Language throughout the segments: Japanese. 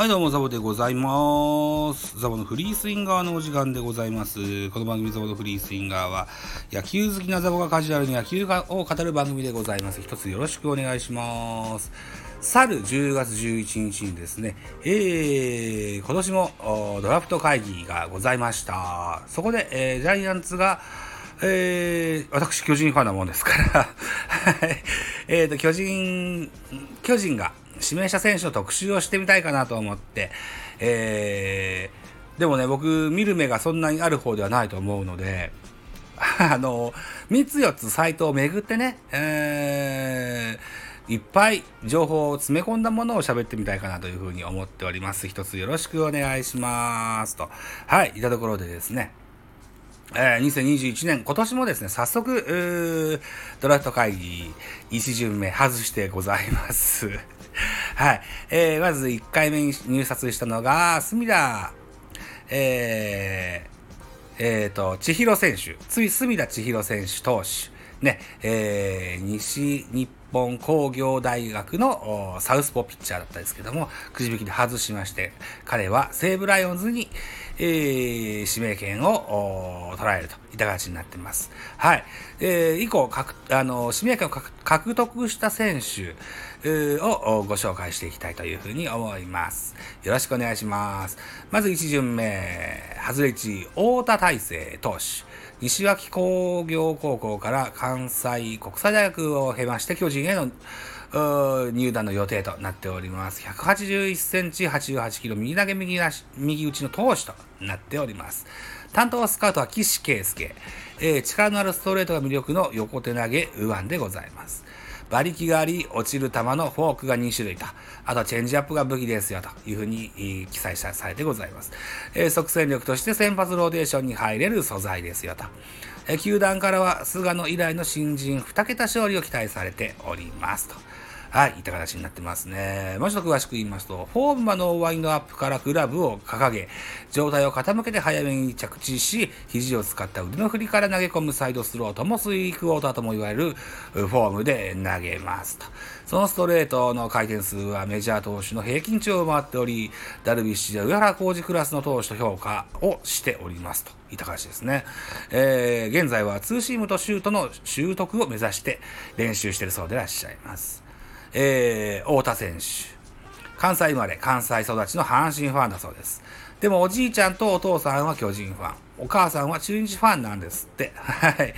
はい、どうも、ザボでございます。ザボのフリースインガーのお時間でございます。この番組、ザボのフリースインガーは、野球好きなザボがカジュアルに野球を語る番組でございます。一つよろしくお願いします。去る10月11日にですね、えー、今年もドラフト会議がございました。そこで、えージャイアンツが、えー、私、巨人ファンなもんですから、はい。えっ、と、巨人、巨人が指名した選手の特集をしてみたいかなと思って、えー、でもね、僕、見る目がそんなにある方ではないと思うので、あの、3つ4つサイトを巡ってね、えー、いっぱい情報を詰め込んだものを喋ってみたいかなというふうに思っております。一つよろしくお願いします。と。はい、いたところでですね、えー、2021年、今年もですね、早速、ドラフト会議、1巡目外してございます。はい。えー、まず1回目に入札したのが、隅田、えー、えー、と、千尋選手、つい隅田千尋選手投手、ね、えー、西日本工業大学のサウスポーピッチャーだったんですけども、くじ引きで外しまして、彼は西武ライオンズに、えー、指名権を捉えるといった形になっています。はい。えー、以降、かくあの指名権を獲得した選手をご紹介していきたいというふうに思います。よろしくお願いします。まず1巡目、外れ1、太田大成投手。西脇工業高校から関西国際大学を経まして巨人への入団の予定となっております。181センチ、88キロ、右投げ右なし右打ちの投手となっております。担当スカウトは岸圭介、えー力のあるストレートが魅力の横手投げ右腕でございます。馬力があり、落ちる球のフォークが2種類と、あとチェンジアップが武器ですよというふうに記載されてございます。えー即戦力として先発ローテーションに入れる素材ですよと。えー球団からは菅野以来の新人2桁勝利を期待されておりますと。はい、いった形になってますね。もうちょっと詳しく言いますと、フォームはワインドアップからグラブを掲げ、上体を傾けて早めに着地し、肘を使った腕の振りから投げ込むサイドスローともスイークウォーターとも言われるフォームで投げますと。そのストレートの回転数はメジャー投手の平均値を回っており、ダルビッシュや上原浩二クラスの投手と評価をしておりますといった形ですね。えー現在はツーシームとシュートの習得を目指して練習しているそうでいらっしゃいます。えー、太田選手。関西生まれ、関西育ちの阪神ファンだそうです。でもおじいちゃんとお父さんは巨人ファン。お母さんは中日ファンなんですって。はい。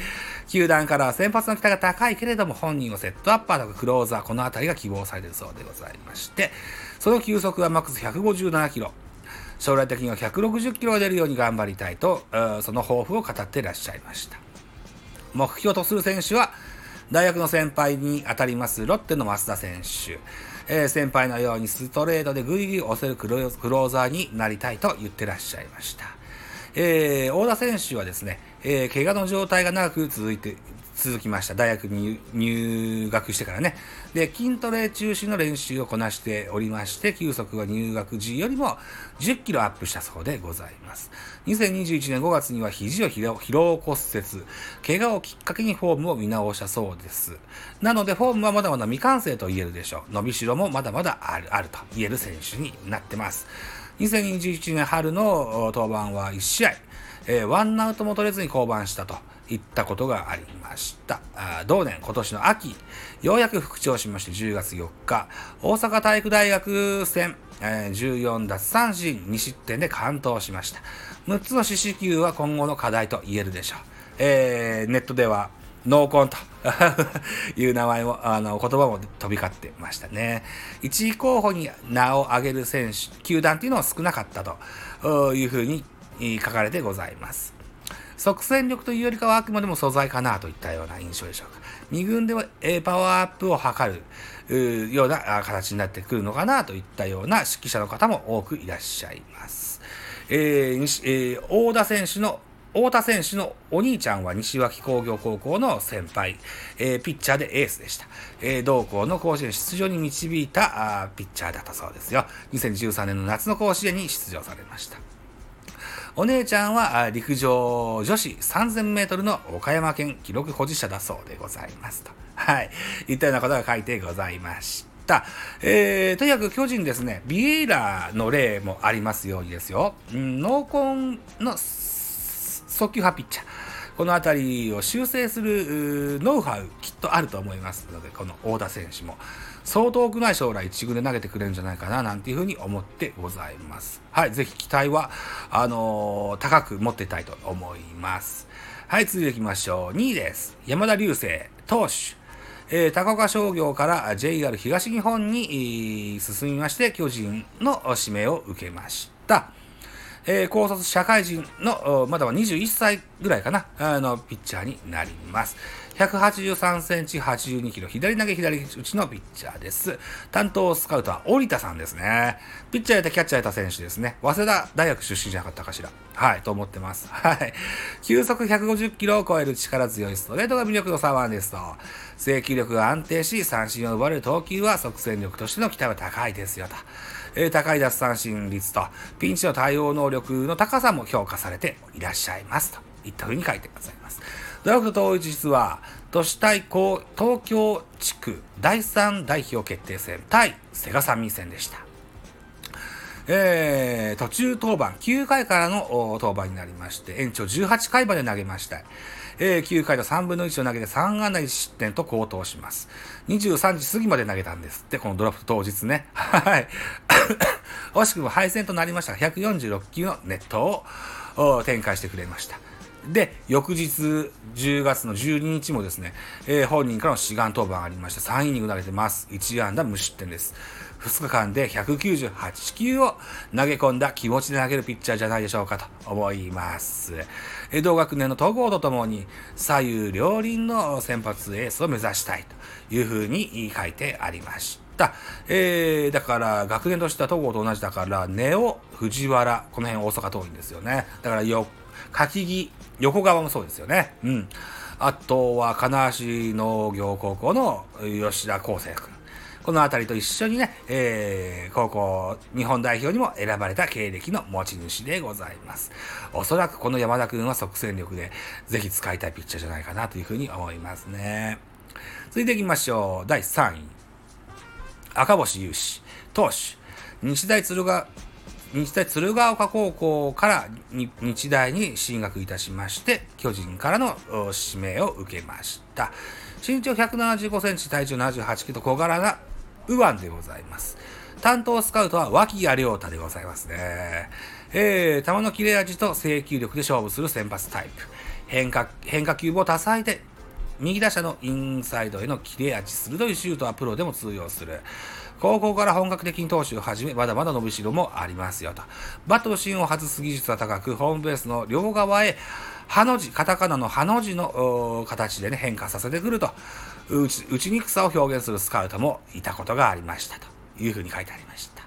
球団からは先発の期待が高いけれども、本人をセットアッパーとかクローザー、この辺りが希望されているそうでございまして、その球速はマックス157キロ。将来的には160キロが出るように頑張りたいと、その抱負を語っていらっしゃいました。目標とする選手は、大学の先輩に当たりますロッテの増田選手。えー先輩のようにストレートでぐいぐい押せるクローザーになりたいと言ってらっしゃいました。えー、大田選手はですね、えー怪我の状態が長く続いて、続きました。大学に入学してからね。で、筋トレ中心の練習をこなしておりまして、球速は入学時よりも10キロアップしたそうでございます。2021年5月には肘を疲労疲労骨折、怪我をきっかけにフォームを見直したそうです。なので、フォームはまだまだ未完成と言えるでしょう。伸びしろもまだまだあるあると言える選手になってます。2021年春の登板は1試合、えーワンアウトも取れずに降板したといったことがありました。同年、今年の秋、ようやく復調しまして10月4日、大阪体育大学戦、えー14奪三振2失点で完投しました。6つの四死球は今後の課題と言えるでしょう。えーネットでは、ノーコンと いう名前も、あの、言葉も飛び交ってましたね。1位候補に名を挙げる選手、球団っていうのは少なかったというふうに書かれてございます。即戦力というよりかはあくまでも素材かなといったような印象でしょうか。2軍では、えパワーアップを図るような形になってくるのかなといったような指揮者の方も多くいらっしゃいます。えーえー大田選手の太田選手のお兄ちゃんは西脇工業高校の先輩、えーピッチャーでエースでした。えー同校の甲子園出場に導いたあピッチャーだったそうですよ。2013年の夏の甲子園に出場されました。お姉ちゃんは陸上女子3000メートルの岡山県記録保持者だそうでございますと。はい。いったようなことが書いてございました。えー、とにかく巨人ですね、ビエイラの例もありますようにですよ、うん、濃紺の速球派ピッチャー。この辺りを修正するノウハウきっとあると思いますので、この大田選手も相当遠くない将来一軍で投げてくれるんじゃないかななんていうふうに思ってございます。はい、ぜひ期待は、あのー、高く持ってたいと思います。はい、続いていきましょう。2位です。山田流星、投手。えー、高岡商業から JR 東日本に進みまして、巨人の指名を受けました。えー、高卒社会人の、まだは21歳ぐらいかな、あの、ピッチャーになります。183センチ、82キロ、左投げ左打ちのピッチャーです。担当スカウトは織田さんですね。ピッチャーやったキャッチャーやった選手ですね。早稲田大学出身じゃなかったかしら。はい、と思ってます。はい。球速150キロを超える力強いストレートが魅力の左腕ですと。制球力が安定し、三振を奪われる投球は即戦力としての期待は高いですよと。えー、高い奪三振率と、ピンチの対応能力の高さも評価されていらっしゃいますと。いったふうに書いてございます。ドラフト当日は、都市対抗東京地区第3代表決定戦対セガサミ戦でした。えー、途中登板、9回からの登板になりまして、延長18回まで投げました。えー、9回と3分の1を投げて3安打1失点と高騰します。23時過ぎまで投げたんですって、このドラフト当日ね。はい。惜しくも敗戦となりましたが、146球のネットを展開してくれました。で、翌日、10月の12日もですね、えー、本人からの志願登板ありまして、3イニング投げてます。1安打無失点です。2日間で198球を投げ込んだ気持ちで投げるピッチャーじゃないでしょうかと思います。同学年の戸郷とともに左右両輪の先発エースを目指したいというふうに書いてありました。えー、だから学年としては戸郷と同じだから、根尾、藤原、この辺大阪桐蔭ですよね。だからよ、柿木、横川もそうですよね。うん。あとは金足農業高校の吉田康生君。この辺りと一緒にね、えー、高校日本代表にも選ばれた経歴の持ち主でございます。おそらくこの山田君は即戦力でぜひ使いたいピッチャーじゃないかなというふうに思いますね。続いていきましょう。第3位。赤星雄志、投手。日大鶴ヶ日大鶴ヶ丘高校から日大に進学いたしまして、巨人からの指名を受けました。身長175センチ、体重78キロ、小柄な右腕でございます。担当スカウトは脇谷亮太でございますね。えー、球の切れ味と制球力で勝負する先発タイプ。変化、変化球を多彩で、右打者のインサイドへの切れ味鋭いシュートはプロでも通用する。高校から本格的に投手を始め、まだまだ伸びしろもありますよと。バットの芯を外す技術は高く、ホームベースの両側へ、ハの字、カタカナのハの字の形でね、変化させてくると。打ち打ちにくさを表現するスカウトもいたことがありましたというふうに書いてありました。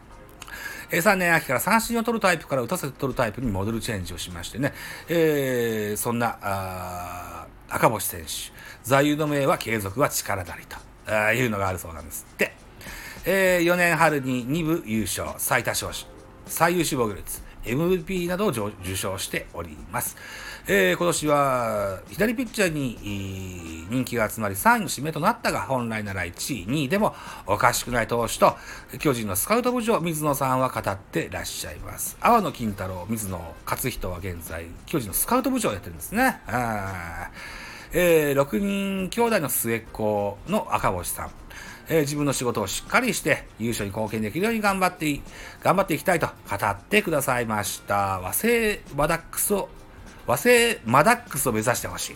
3年秋から三振を取るタイプから打たせて取るタイプにモデルチェンジをしましてね、えー、そんな赤星選手、座右の銘は継続は力なりというのがあるそうなんですって。えー、4年春に2部優勝、最多勝手、最優秀防御率、MVP などを受賞しております。えー、今年は左ピッチャーに人気が集まり3位の指名となったが、本来なら1位、2位でもおかしくない投手と、巨人のスカウト部長、水野さんは語ってらっしゃいます。阿野金太郎、水野勝人は現在、巨人のスカウト部長をやってるんですね。あえー、6人兄弟の末っ子の赤星さん。えー、自分の仕事をしっかりして優勝に貢献できるように頑張って、頑張っていきたいと語ってくださいました。和製マダックスを、和製マダックスを目指してほしい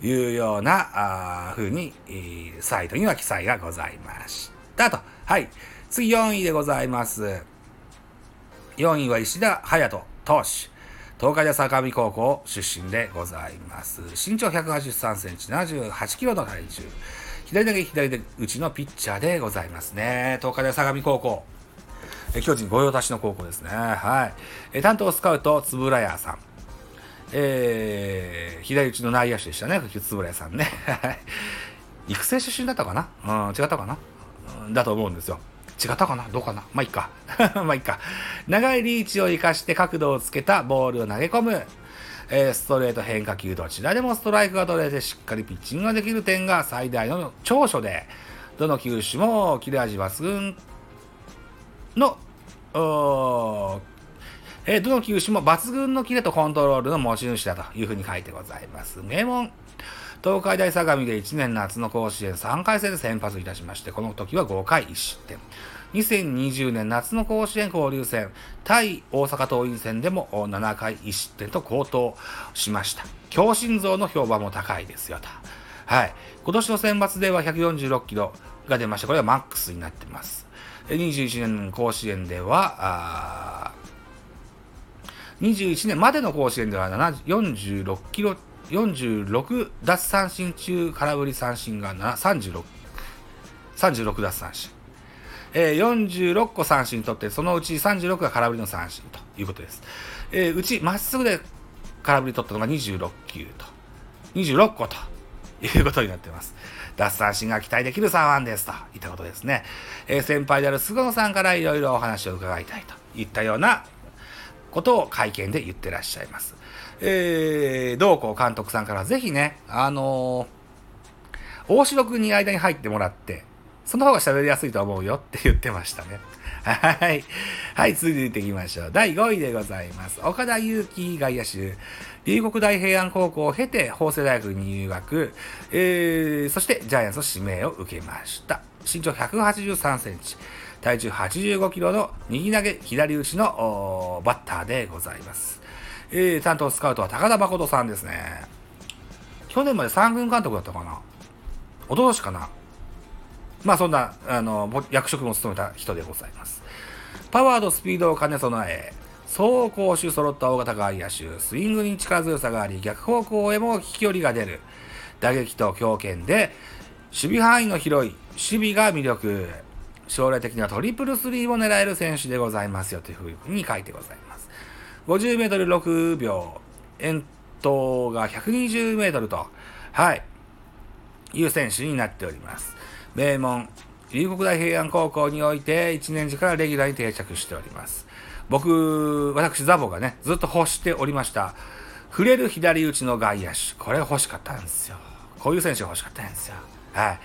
というような、あ風に、えー、サイトには記載がございましたと。はい。次4位でございます。4位は石田隼人投手。東海大相模高校出身でございます。身長183センチ、78キロの体重。左投げ左で打ちのピッチャーでございますね。東海大相模高校。え巨人御用達の高校ですね。はい。え担当スカウト、円谷さん。えー、左打ちの内野手でしたね。円谷さんね。育成出身だったかな？うん、違ったかな、うん、だと思うんですよ。違ったかな？どうかな？まあ、いっか。まあ、いっか。長いリーチを生かして角度をつけたボールを投げ込む。えー、ストレート変化球どちらでもストライクが取れてしっかりピッチングができる点が最大の長所で、どの球種も切れ味抜群の、えー、どの球種も抜群のキレとコントロールの持ち主だというふうに書いてございます。名門、東海大相模で1年夏の甲子園3回戦で先発いたしまして、この時は5回1失点。2020年夏の甲子園交流戦、対大阪桐蔭戦でも7回1失点と好投しました。強心臓の評判も高いですよと。はい。今年の選抜では146キロが出ました。これはマックスになっています。21年甲子園では、21年までの甲子園では46キロ、46奪三振中、空振り三振が36、36奪三振。えー、46個三振取って、そのうち36が空振りの三振ということです。えー、うちまっすぐで空振り取ったのが26球と、26個ということになっています。奪三振が期待できる3案ですといったことですね。えー、先輩である菅野さんからいろいろお話を伺いたいといったようなことを会見で言ってらっしゃいます。えー、同校監督さんからぜひね、あのー、大城君に間に入ってもらって、その方が喋りやすいと思うよって言ってましたね。はい。はい、続いていきましょう。第5位でございます。岡田祐希外野手。龍谷大平安高校を経て、法政大学に入学。えー、そしてジャイアンツの指名を受けました。身長183センチ。体重85キロの右投げ左打ちのバッターでございます。えー、担当スカウトは高田誠さんですね。去年まで三軍監督だったかな？おととしかな？まあそんな、あの、役職も務めた人でございます。パワーとスピードを兼ね備え、走攻守揃った大型外野手、スイングに力強さがあり、逆方向へも飛距離が出る。打撃と強肩で、守備範囲の広い、守備が魅力。将来的にはトリプルスリーを狙える選手でございますよというふうに書いてございます。50メートル6秒、遠投が120メートルと、はい、いう選手になっております。名門、龍谷大平安高校において1年時からレギュラーに定着しております。僕、私ザボがね、ずっと欲しておりました。触れる左打ちの外野手。これ欲しかったんですよ。こういう選手が欲しかったんですよ。はい。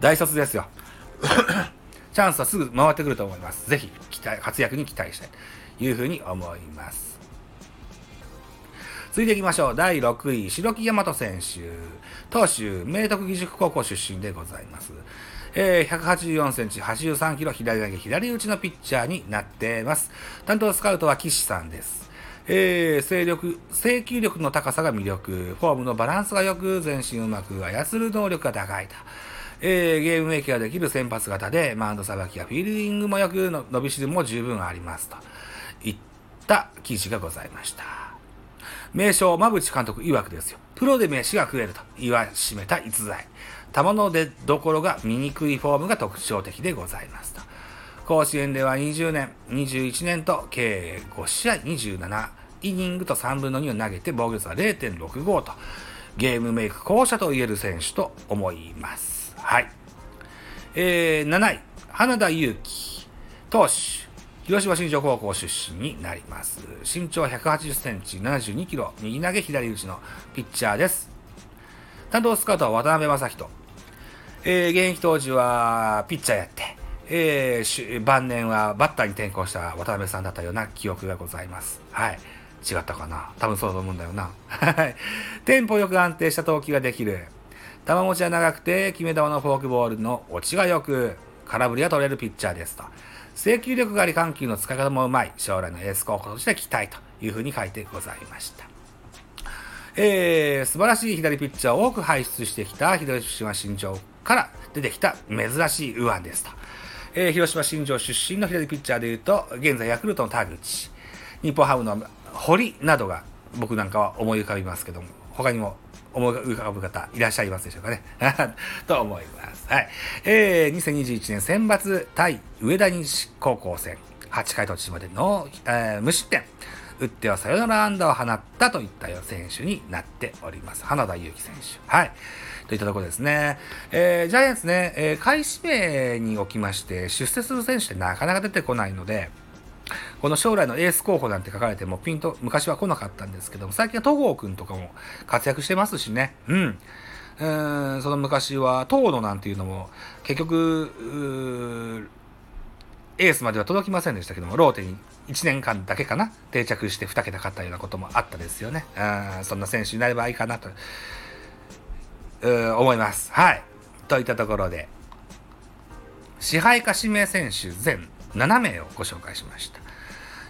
大卒ですよ。チャンスはすぐ回ってくると思います。ぜひ、期待、活躍に期待したいというふうに思います。続いていきましょう。第6位、白木大和選手。投手、明徳義塾高校出身でございます。えー、184センチ、83キロ、左投げ、左打ちのピッチャーになっています。担当スカウトは岸さんです。えー、制力、制球力の高さが魅力、フォームのバランスが良く、全身うまく操る能力が高いと。えー、ゲームメイキができる先発型で、マウンドさばきやフィールディングもよく、伸びしろも十分ありますと。いった記事がございました。名称、馬淵監督曰くですよ。プロで飯が食えると言わしめた逸材。球の出どころが醜いフォームが特徴的でございますと。甲子園では20年、21年と計5試合27イニングと3分の2を投げて防御率は0.65とゲームメイク校舎と言える選手と思います。はい。えー、7位、花田祐希投手。広島新庄高校出身になります。身長180センチ、72キロ、右投げ左打ちのピッチャーです。担当スカウトは渡辺正人。えー、現役当時はピッチャーやって、えー、晩年はバッターに転向した渡辺さんだったような記憶がございます。はい。違ったかな？多分そうと思うんだよな。はい。テンポよく安定した投球ができる。球持ちは長くて、決め球のフォークボールの落ちが良く、空振りが取れるピッチャーですと。制球力があり緩急の使い方もうまい将来のエース候補として期待というふうに書いてございました。えー、素晴らしい左ピッチャーを多く輩出してきた広島新庄から出てきた珍しい右腕ですと。えー、広島新庄出身の左ピッチャーでいうと、現在ヤクルトの田口、日本ハムの堀などが僕なんかは思い浮かびますけども、他にも思い浮かぶ方いらっしゃいますでしょうかね。と思います。はい。えー、2021年選抜対上田西高校戦、8回途中までの、えー、無失点。打ってはサヨナラ安打を放ったといったよ選手になっております。花田祐希選手。はい。といったところですね。えー、ジャイアンツね、えー、開始名におきまして、出世する選手ってなかなか出てこないので、この将来のエース候補なんて書かれてもピンと昔は来なかったんですけども、最近は戸郷くんとかも活躍してますしね。うん。えー、その昔は、東野なんていうのも、結局、エースまでは届きませんでしたけども、ローテに1年間だけかな、定着して2桁勝ったようなこともあったですよね。うんそんな選手になればいいかなと、思います。はい。といったところで、支配下指名選手全7名をご紹介しました。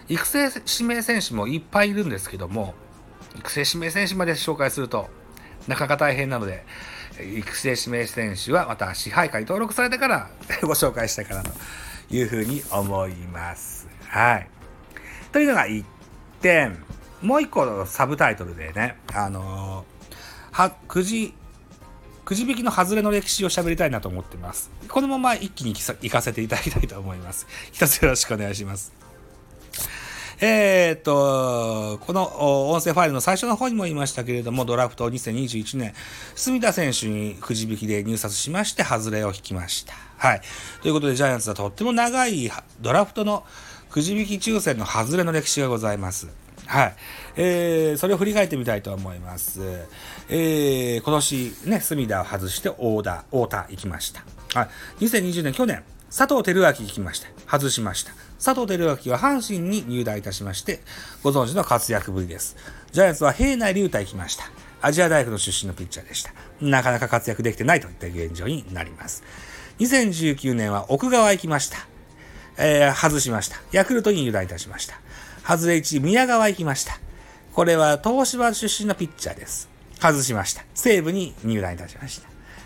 育成指名選手もいっぱいいるんですけども、育成指名選手まで紹介するとなかなか大変なので、育成指名選手はまた支配下に登録されてから ご紹介したいかなというふうに思います。はい。というのが1点。もう1個サブタイトルでね、あのー、は、くじ、くじ引きの外れの歴史を喋りたいなと思ってます。このまま一気に行かせていただきたいと思います。一つよろしくお願いします。えー、っと、この音声ファイルの最初の方にも言いましたけれども、ドラフト2021年、住田選手にくじ引きで入札しまして、外れを引きました。はい。ということで、ジャイアンツはとっても長いドラフトのくじ引き抽選の外れの歴史がございます。はい。えー、それを振り返ってみたいと思います。えー、今年ね、隅田を外して大田、大田行きました。はい。2020年、去年、佐藤輝明行きました。外しました。佐藤輝明は阪神に入団いたしまして、ご存知の活躍ぶりです。ジャイアンツは平内龍太行きました。アジア大学の出身のピッチャーでした。なかなか活躍できてないといった現状になります。2019年は奥川行きました。えー、外しました。ヤクルトに入団いたしました。外れ1、宮川行きました。これは東芝出身のピッチャーです。外しました。西武に入団いたしまし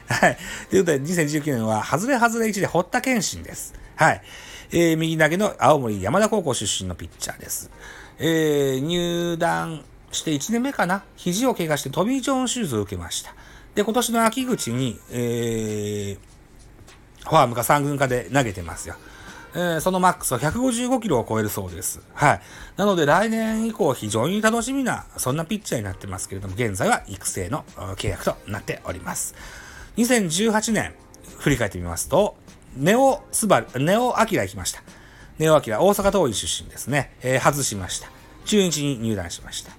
た。はい。ということで、2019年は、外れ外れ1で堀田健信です。はい。えー、右投げの青森山田高校出身のピッチャーです。えー、入団して1年目かな肘を怪我してトミー・ジョン手術を受けました。で、今年の秋口に、えー、ファームか3軍かで投げてますよ。えー、そのマックスは155キロを超えるそうです。はい。なので来年以降非常に楽しみな、そんなピッチャーになってますけれども、現在は育成の契約となっております。2018年、振り返ってみますと、ネオスバル、ネオアキラ行きました。ネオアキラ、大阪桐蔭出身ですね。えー、外しました。中日に入団しました。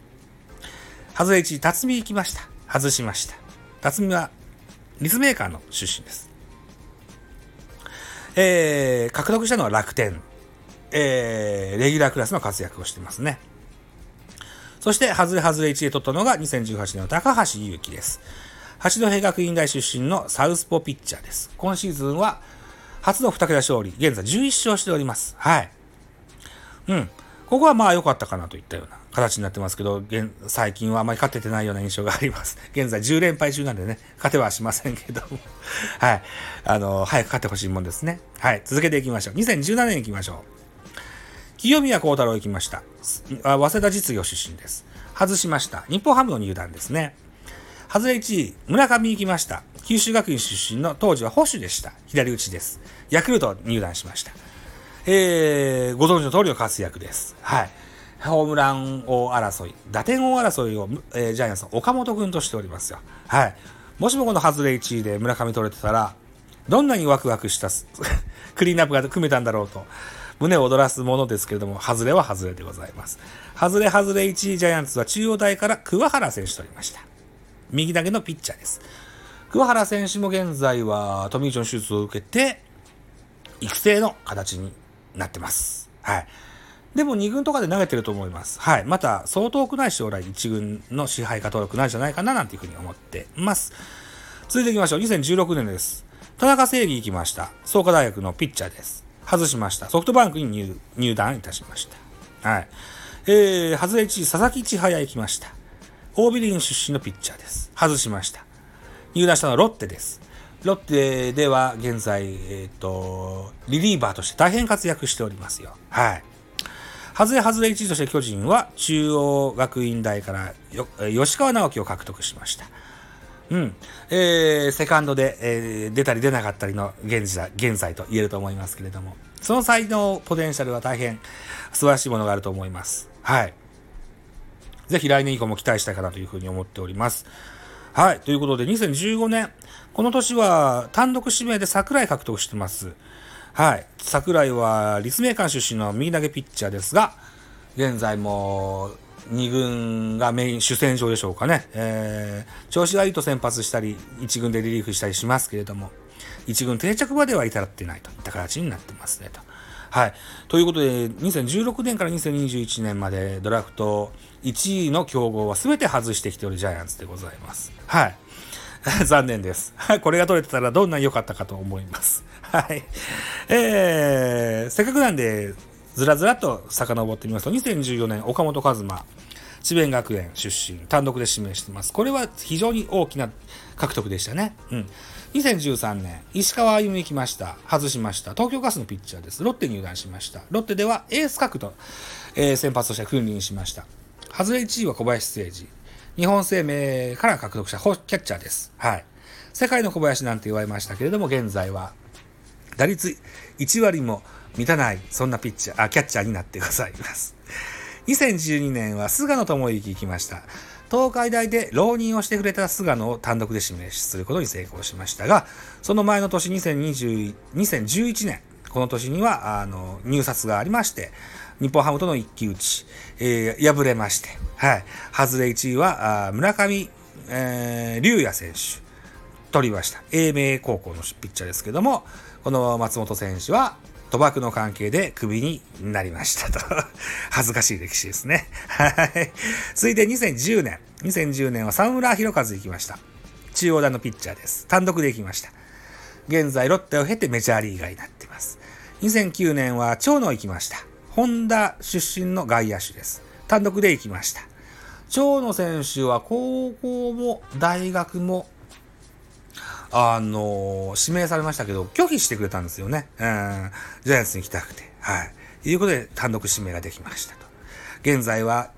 外れ1、辰巳行きました。外しました。辰巳は、立メーカーの出身です。えー、獲得したのは楽天。えー、レギュラークラスの活躍をしてますね。そして、外れ外れ1で取ったのが2018年の高橋祐希です。八戸学院大出身のサウスポピッチャーです。今シーズンは初の2桁勝利、現在11勝しております。はい。うん。ここはまあ良かったかなといったような形になってますけど、現最近はあまり勝ててないような印象があります。現在10連敗中なんでね、勝てはしませんけども。はい。あの、早く勝ってほしいもんですね。はい。続けていきましょう。2017年行きましょう。清宮幸太郎行きました。早稲田実業出身です。外しました。日本ハムの入団ですね。外れ1位、村上行きました。九州学院出身の当時は保守でした。左打ちです。ヤクルト入団しました。えー、ご存知の通りの活躍です。はい。ホームラン王争い、打点王争いを、えー、ジャイアンツの岡本君としておりますよ。はい。もしもこの外れ1位で村上取れてたら、どんなにワクワクした クリーンアップが組めたんだろうと、胸を躍らすものですけれども、外れは外れでございます。外れ外れ1位ジャイアンツは中央大から桑原選手取りました。右投げのピッチャーです。桑原選手も現在はトミー・ジョン手術を受けて、育成の形になってます。はい。でも2軍とかで投げてると思います。はい。また、相当くない将来1軍の支配下登録ないんじゃないかななんていうふうに思ってます。続いていきましょう。2016年です。田中正義行きました。創価大学のピッチャーです。外しました。ソフトバンクに入団いたしました。はい。えー、外れ1位、佐々木千早行きました。オービリン出身のピッチャーです。外しました。入団したのはロッテです。ロッテでは現在、えっ、ー、と、リリーバーとして大変活躍しておりますよ。はい。外れ外れ1位として巨人は中央学院大から吉川直樹を獲得しました。うん。えー、セカンドで、えー、出たり出なかったりの現在現在と言えると思いますけれども、その才能、ポテンシャルは大変素晴らしいものがあると思います。はい。ぜひ来年以降も期待したいかなというふうに思っております。はい。ということで、2015年、この年は単独指名で桜井獲得してます。はい。桜井は立命館出身の右投げピッチャーですが、現在も2軍がメイン主戦場でしょうかね。えー、調子がいいと先発したり、1軍でリリーフしたりしますけれども、1軍定着までは至ってないといった形になってますねと。はい。ということで、2016年から2021年までドラフト1位の競合は全て外してきておるジャイアンツでございます。はい。残念です。これが取れてたらどんなに良かったかと思います。はい。えー、せっかくなんで、ずらずらと遡ってみますと、2014年、岡本和真、智弁学園出身、単独で指名してます。これは非常に大きな獲得でしたね。うん。2013年、石川歩み来ました。外しました。東京ガスのピッチャーです。ロッテ入団しました。ロッテではエース格と、えー、先発として君臨しました。外れ1位は小林誠司。日本生命から獲得したキャッチャーです。はい。世界の小林なんて言われましたけれども、現在は打率1割も満たない、そんなピッチャー、あ、キャッチャーになってございます。2012年は菅野智之行きました。東海大で浪人をしてくれた菅野を単独で指名することに成功しましたが、その前の年2020 2011年、この年には、あの、入札がありまして、日本ハムとの一騎打ち、えー、敗れまして、はい。外れ1位は、あ村上、えー、龍也選手、取りました。英明高校のピッチャーですけども、この松本選手は、賭博の関係でクビになりましたと。恥ずかしい歴史ですね。はい。続いて2010年。2010年は沢村博和行きました。中央団のピッチャーです。単独で行きました。現在ロッテを経てメジャーリーガーになっています。2009年は長野行きました。ホンダ出身の外野手です。単独で行きました。長野選手は高校も大学もあの指名されましたけど、拒否してくれたんですよね。うん。ジャイアンツに来たくて。はい。ということで単独指名ができましたと。現在は、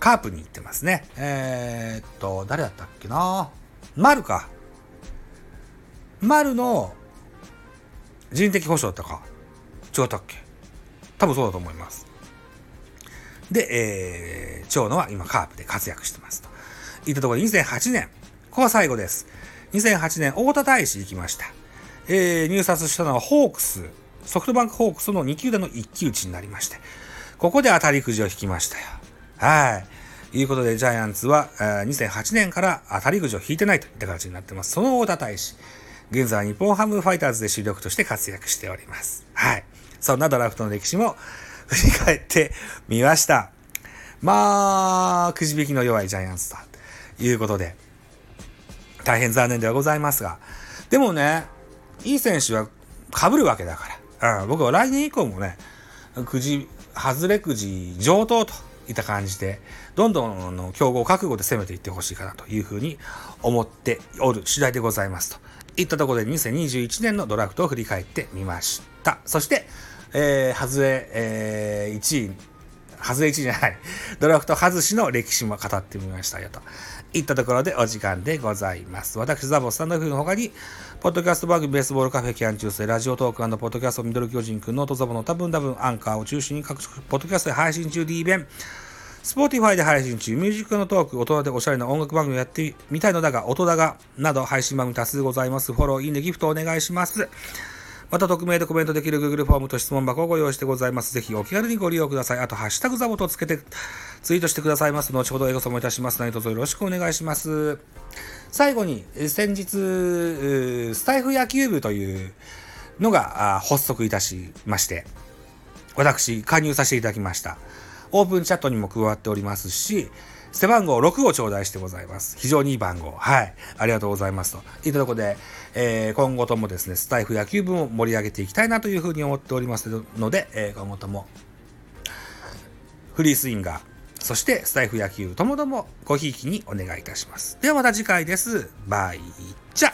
カープに行ってますね。えー、っと、誰だったっけな？丸か。丸の人的保障だったか。違ったっけ？多分そうだと思います。で、えー、長野は今カープで活躍してますと。いったところで2008年。ここは最後です。2008年、大田大使行きました。えー、入札したのはホークス、ソフトバンクホークスの2球団の一騎打ちになりまして、ここで当たりくじを引きましたよ。はい。いうことで、ジャイアンツは、2008年から当たりくじを引いてないといった形になってます。その大田大使、現在は日本ハムファイターズで主力として活躍しております。はい。そんなドラフトの歴史も振り返ってみました。まあ、くじ引きの弱いジャイアンツということで、大変残念ではございますが、でもね、いい選手は被るわけだから、うん、僕は来年以降もね、くじ、外れくじ上等といった感じで、どんどんの競合覚悟で攻めていってほしいかなというふうに思っておる次第でございますと。いったところで2021年のドラフトを振り返ってみました。そして、えー、外れ、えー、1位、外れ1位じゃない、ドラフト外しの歴史も語ってみましたよと。いったところでお時間でございます。私、ザボスタンド F の他に、ポッドキャスト番組ベースボールカフェキャン中世、ラジオトークポッドキャストミドル巨人くん、ノートザボの多分多分アンカーを中心に各種ポッドキャストで配信中 D 弁、Spotify で配信中、ミュージックのトーク、大人でおしゃれな音楽番組をやってみたいのだが、音だが、など配信番組多数ございます。フォロー、いいね、ギフトお願いします。また、匿名でコメントできる Google フォームと質問箱をご用意してございます。ぜひお気軽にご利用ください。あと、ハッシュタグザボとつけてツイートしてくださいます。後ほどエゴサもいたします。何卒よろしくお願いします。最後に、先日、スタイフ野球部というのが発足いたしまして、私、加入させていただきました。オープンチャットにも加わっておりますし、背番号6を頂戴してございます。非常にいい番号。はい。ありがとうございますと。いったところで、えー、今後ともですね、スタイフ野球部も盛り上げていきたいなというふうに思っておりますので、えー、今後とも、フリースインガー、そしてスタイフ野球ともどもごひいきにお願いいたします。ではまた次回です。バイチャ